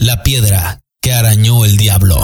La piedra que arañó el diablo.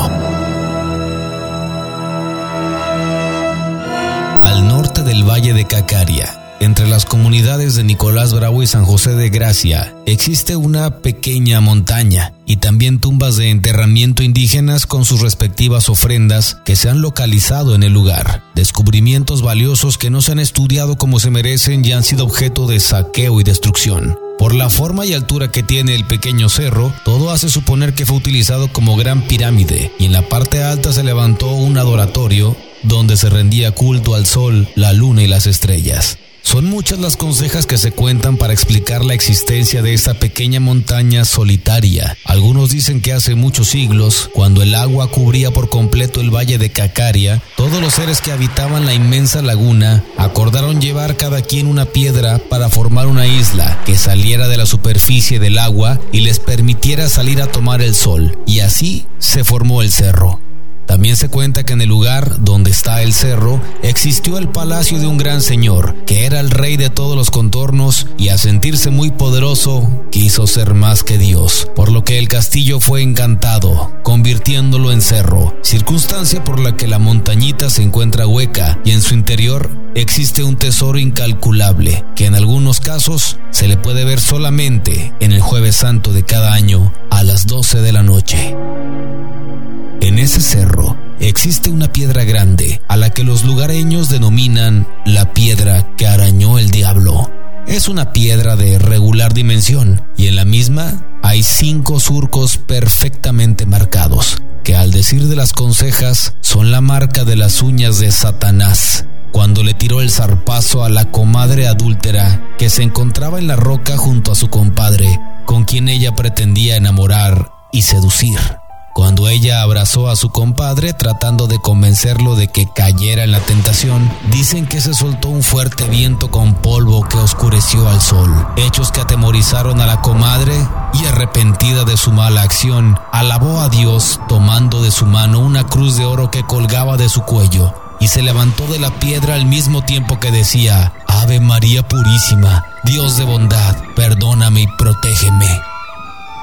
Al norte del valle de Cacaria, entre las comunidades de Nicolás Bravo y San José de Gracia existe una pequeña montaña y también tumbas de enterramiento indígenas con sus respectivas ofrendas que se han localizado en el lugar. Descubrimientos valiosos que no se han estudiado como se merecen y han sido objeto de saqueo y destrucción. Por la forma y altura que tiene el pequeño cerro, todo hace suponer que fue utilizado como gran pirámide y en la parte alta se levantó un adoratorio donde se rendía culto al sol, la luna y las estrellas. Son muchas las consejas que se cuentan para explicar la existencia de esta pequeña montaña solitaria. Algunos dicen que hace muchos siglos, cuando el agua cubría por completo el valle de Cacaria, todos los seres que habitaban la inmensa laguna acordaron llevar cada quien una piedra para formar una isla que saliera de la superficie del agua y les permitiera salir a tomar el sol. Y así se formó el cerro. También se cuenta que en el lugar donde está el cerro existió el palacio de un gran señor, que era el rey de todos los contornos y a sentirse muy poderoso quiso ser más que Dios, por lo que el castillo fue encantado, convirtiéndolo en cerro, circunstancia por la que la montañita se encuentra hueca y en su interior existe un tesoro incalculable que en algunos casos se le puede ver solamente en el jueves santo de cada año a las 12 de la noche. En ese cerro existe una piedra grande a la que los lugareños denominan la piedra que arañó el diablo. Es una piedra de regular dimensión y en la misma hay cinco surcos perfectamente marcados, que al decir de las consejas son la marca de las uñas de Satanás, cuando le tiró el zarpazo a la comadre adúltera que se encontraba en la roca junto a su compadre, con quien ella pretendía enamorar y seducir cuando ella abrazó a su compadre tratando de convencerlo de que cayera en la tentación, dicen que se soltó un fuerte viento con polvo que oscureció al sol, hechos que atemorizaron a la comadre y arrepentida de su mala acción, alabó a Dios tomando de su mano una cruz de oro que colgaba de su cuello y se levantó de la piedra al mismo tiempo que decía, Ave María Purísima, Dios de bondad, perdóname y protégeme.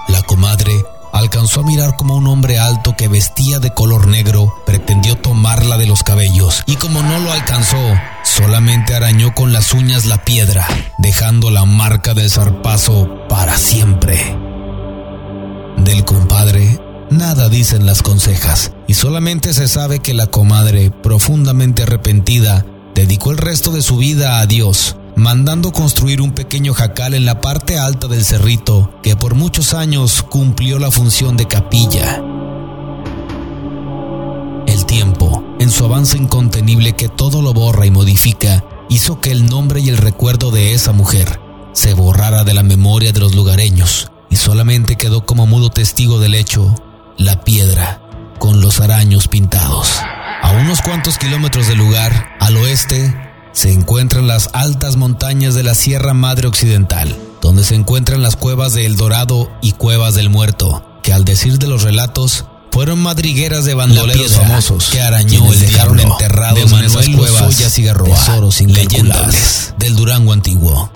La comadre alcanzó a mirar como un hombre alto que vestía de color negro pretendió tomarla de los cabellos y como no lo alcanzó, solamente arañó con las uñas la piedra, dejando la marca del zarpazo para siempre. Del compadre, nada dicen las consejas, y solamente se sabe que la comadre, profundamente arrepentida, dedicó el resto de su vida a Dios mandando construir un pequeño jacal en la parte alta del cerrito que por muchos años cumplió la función de capilla. El tiempo, en su avance incontenible que todo lo borra y modifica, hizo que el nombre y el recuerdo de esa mujer se borrara de la memoria de los lugareños y solamente quedó como mudo testigo del hecho la piedra con los araños pintados. A unos cuantos kilómetros del lugar, al oeste, se encuentran las altas montañas de la Sierra Madre Occidental, donde se encuentran las cuevas de El Dorado y Cuevas del Muerto, que al decir de los relatos, fueron madrigueras de bandoleros famosos que arañó el dejaron enterrados en esas cuevas, y tesoros leyendas del Durango antiguo.